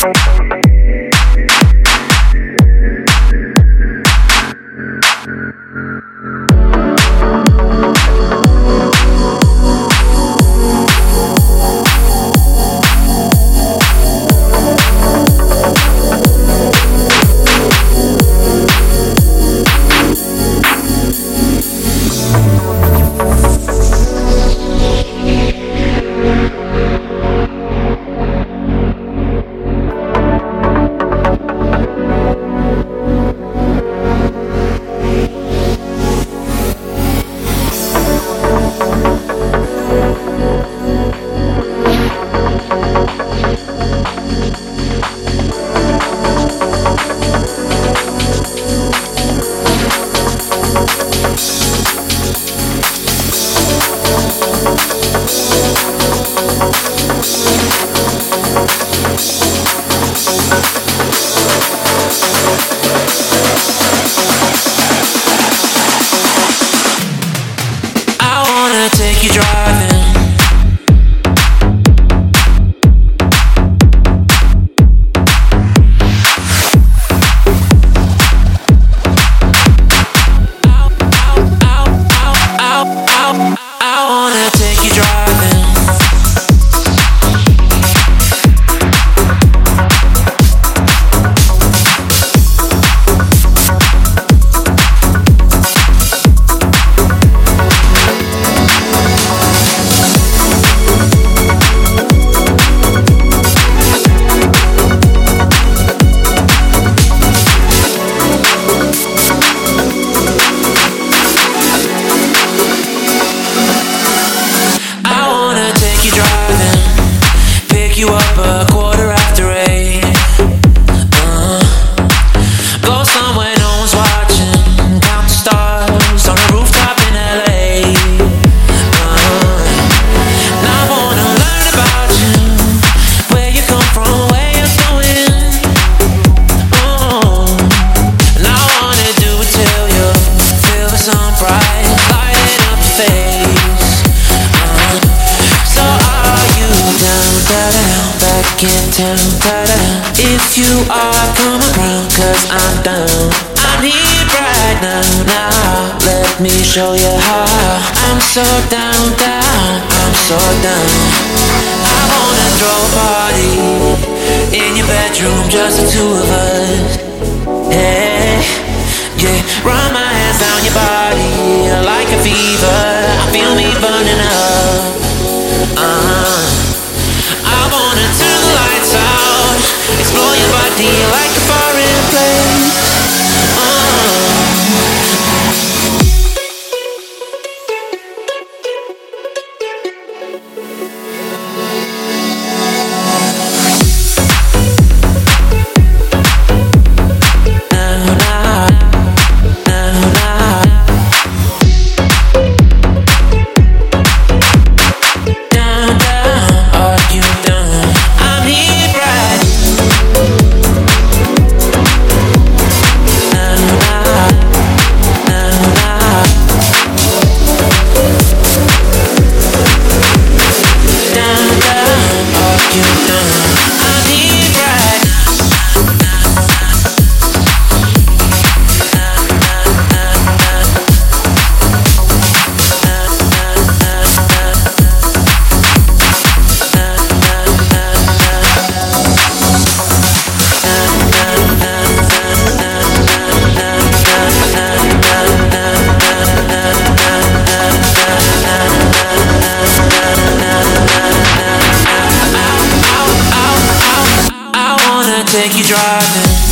Thank can't tell better if you are coming round, cause I'm down. I need right now, now. Let me show you how. I'm so down, down, I'm so down. I wanna throw a party in your bedroom, just the two of us. Hey. Uh-huh. wanna take you driving.